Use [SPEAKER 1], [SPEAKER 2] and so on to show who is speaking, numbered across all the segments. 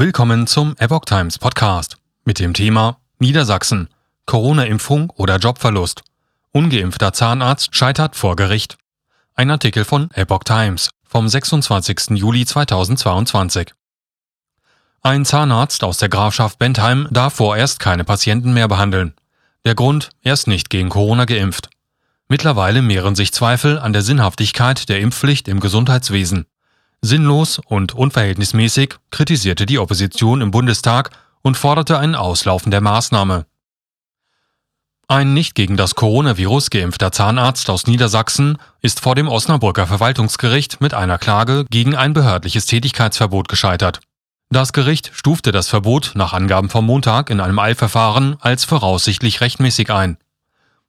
[SPEAKER 1] Willkommen zum Epoch Times Podcast mit dem Thema Niedersachsen, Corona-Impfung oder Jobverlust. Ungeimpfter Zahnarzt scheitert vor Gericht. Ein Artikel von Epoch Times vom 26. Juli 2022. Ein Zahnarzt aus der Grafschaft Bentheim darf vorerst keine Patienten mehr behandeln. Der Grund, er ist nicht gegen Corona geimpft. Mittlerweile mehren sich Zweifel an der Sinnhaftigkeit der Impfpflicht im Gesundheitswesen. Sinnlos und unverhältnismäßig kritisierte die Opposition im Bundestag und forderte ein Auslaufen der Maßnahme. Ein nicht gegen das Coronavirus geimpfter Zahnarzt aus Niedersachsen ist vor dem Osnabrücker Verwaltungsgericht mit einer Klage gegen ein behördliches Tätigkeitsverbot gescheitert. Das Gericht stufte das Verbot nach Angaben vom Montag in einem Eilverfahren als voraussichtlich rechtmäßig ein.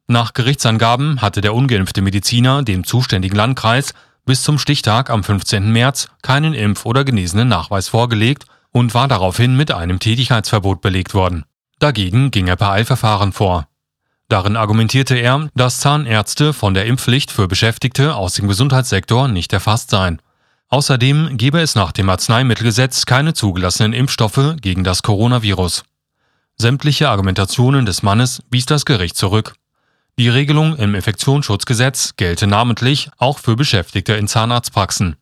[SPEAKER 1] Nach Gerichtsangaben hatte der ungeimpfte Mediziner dem zuständigen Landkreis bis zum Stichtag am 15. März keinen Impf- oder genesenen Nachweis vorgelegt und war daraufhin mit einem Tätigkeitsverbot belegt worden. Dagegen ging er per Eilverfahren vor. Darin argumentierte er, dass Zahnärzte von der Impfpflicht für Beschäftigte aus dem Gesundheitssektor nicht erfasst seien. Außerdem gebe es nach dem Arzneimittelgesetz keine zugelassenen Impfstoffe gegen das Coronavirus. Sämtliche Argumentationen des Mannes wies das Gericht zurück. Die Regelung im Infektionsschutzgesetz gelte namentlich auch für Beschäftigte in Zahnarztpraxen.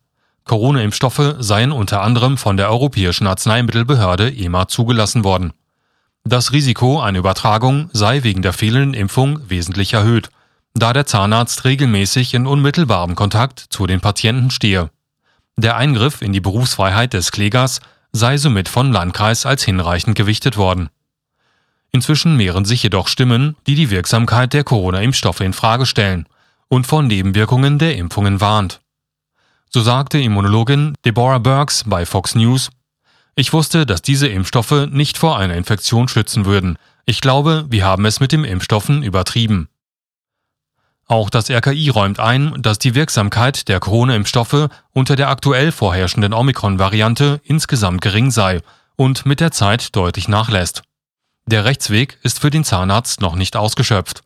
[SPEAKER 1] Corona-Impfstoffe seien unter anderem von der Europäischen Arzneimittelbehörde EMA zugelassen worden. Das Risiko einer Übertragung sei wegen der fehlenden Impfung wesentlich erhöht, da der Zahnarzt regelmäßig in unmittelbarem Kontakt zu den Patienten stehe. Der Eingriff in die Berufsfreiheit des Klägers sei somit von Landkreis als hinreichend gewichtet worden. Inzwischen mehren sich jedoch Stimmen, die die Wirksamkeit der Corona-Impfstoffe in Frage stellen und vor Nebenwirkungen der Impfungen warnt. So sagte Immunologin Deborah Burks bei Fox News, ich wusste, dass diese Impfstoffe nicht vor einer Infektion schützen würden. Ich glaube, wir haben es mit den Impfstoffen übertrieben. Auch das RKI räumt ein, dass die Wirksamkeit der Corona-Impfstoffe unter der aktuell vorherrschenden Omikron-Variante insgesamt gering sei und mit der Zeit deutlich nachlässt. Der Rechtsweg ist für den Zahnarzt noch nicht ausgeschöpft.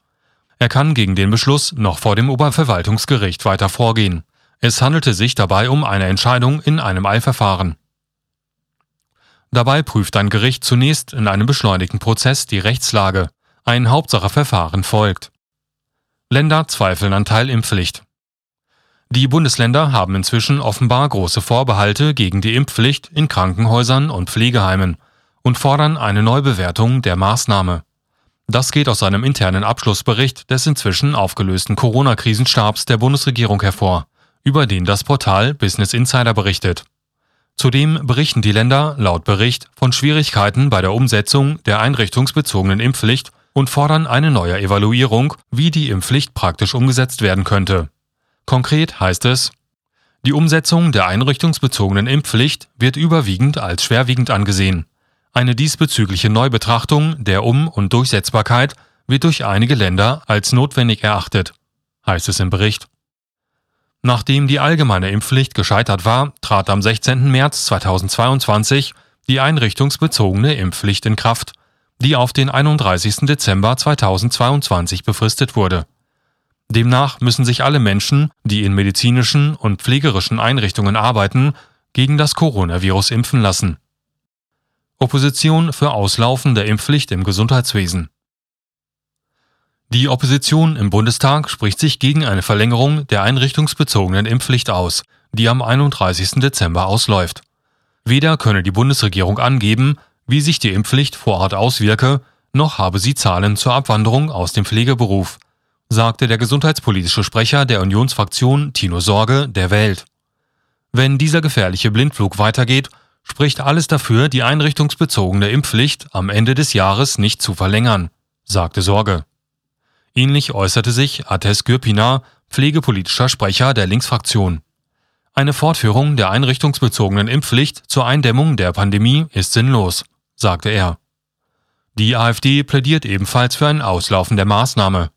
[SPEAKER 1] Er kann gegen den Beschluss noch vor dem Oberverwaltungsgericht weiter vorgehen. Es handelte sich dabei um eine Entscheidung in einem Eilverfahren. Dabei prüft ein Gericht zunächst in einem beschleunigten Prozess die Rechtslage. Ein Hauptsacheverfahren folgt. Länder zweifeln an Teilimpfpflicht. Die Bundesländer haben inzwischen offenbar große Vorbehalte gegen die Impfpflicht in Krankenhäusern und Pflegeheimen und fordern eine Neubewertung der Maßnahme. Das geht aus einem internen Abschlussbericht des inzwischen aufgelösten Corona-Krisenstabs der Bundesregierung hervor, über den das Portal Business Insider berichtet. Zudem berichten die Länder laut Bericht von Schwierigkeiten bei der Umsetzung der einrichtungsbezogenen Impfpflicht und fordern eine neue Evaluierung, wie die Impfpflicht praktisch umgesetzt werden könnte. Konkret heißt es, die Umsetzung der einrichtungsbezogenen Impfpflicht wird überwiegend als schwerwiegend angesehen. Eine diesbezügliche Neubetrachtung der Um- und Durchsetzbarkeit wird durch einige Länder als notwendig erachtet, heißt es im Bericht. Nachdem die allgemeine Impfpflicht gescheitert war, trat am 16. März 2022 die einrichtungsbezogene Impfpflicht in Kraft, die auf den 31. Dezember 2022 befristet wurde. Demnach müssen sich alle Menschen, die in medizinischen und pflegerischen Einrichtungen arbeiten, gegen das Coronavirus impfen lassen. Opposition für Auslaufen der Impfpflicht im Gesundheitswesen. Die Opposition im Bundestag spricht sich gegen eine Verlängerung der einrichtungsbezogenen Impfpflicht aus, die am 31. Dezember ausläuft. Weder könne die Bundesregierung angeben, wie sich die Impfpflicht vor Ort auswirke, noch habe sie Zahlen zur Abwanderung aus dem Pflegeberuf, sagte der gesundheitspolitische Sprecher der Unionsfraktion Tino Sorge der Welt. Wenn dieser gefährliche Blindflug weitergeht, spricht alles dafür, die einrichtungsbezogene Impfpflicht am Ende des Jahres nicht zu verlängern, sagte Sorge. Ähnlich äußerte sich Ates Gürpina, pflegepolitischer Sprecher der Linksfraktion. Eine Fortführung der einrichtungsbezogenen Impfpflicht zur Eindämmung der Pandemie ist sinnlos, sagte er. Die AfD plädiert ebenfalls für ein Auslaufen der Maßnahme.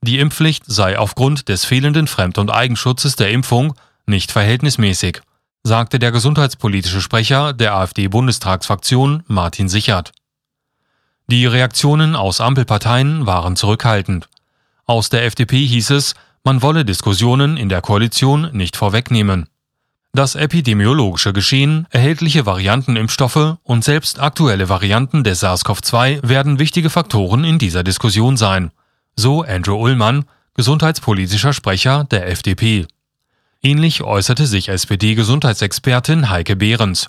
[SPEAKER 1] Die Impfpflicht sei aufgrund des fehlenden Fremd- und Eigenschutzes der Impfung nicht verhältnismäßig sagte der gesundheitspolitische Sprecher der AfD-Bundestagsfraktion Martin Sichert. Die Reaktionen aus Ampelparteien waren zurückhaltend. Aus der FDP hieß es, man wolle Diskussionen in der Koalition nicht vorwegnehmen. Das epidemiologische Geschehen, erhältliche Variantenimpfstoffe und selbst aktuelle Varianten des SARS-CoV-2 werden wichtige Faktoren in dieser Diskussion sein, so Andrew Ullmann, gesundheitspolitischer Sprecher der FDP. Ähnlich äußerte sich SPD-Gesundheitsexpertin Heike Behrens.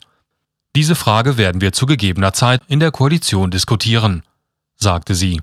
[SPEAKER 1] Diese Frage werden wir zu gegebener Zeit in der Koalition diskutieren, sagte sie.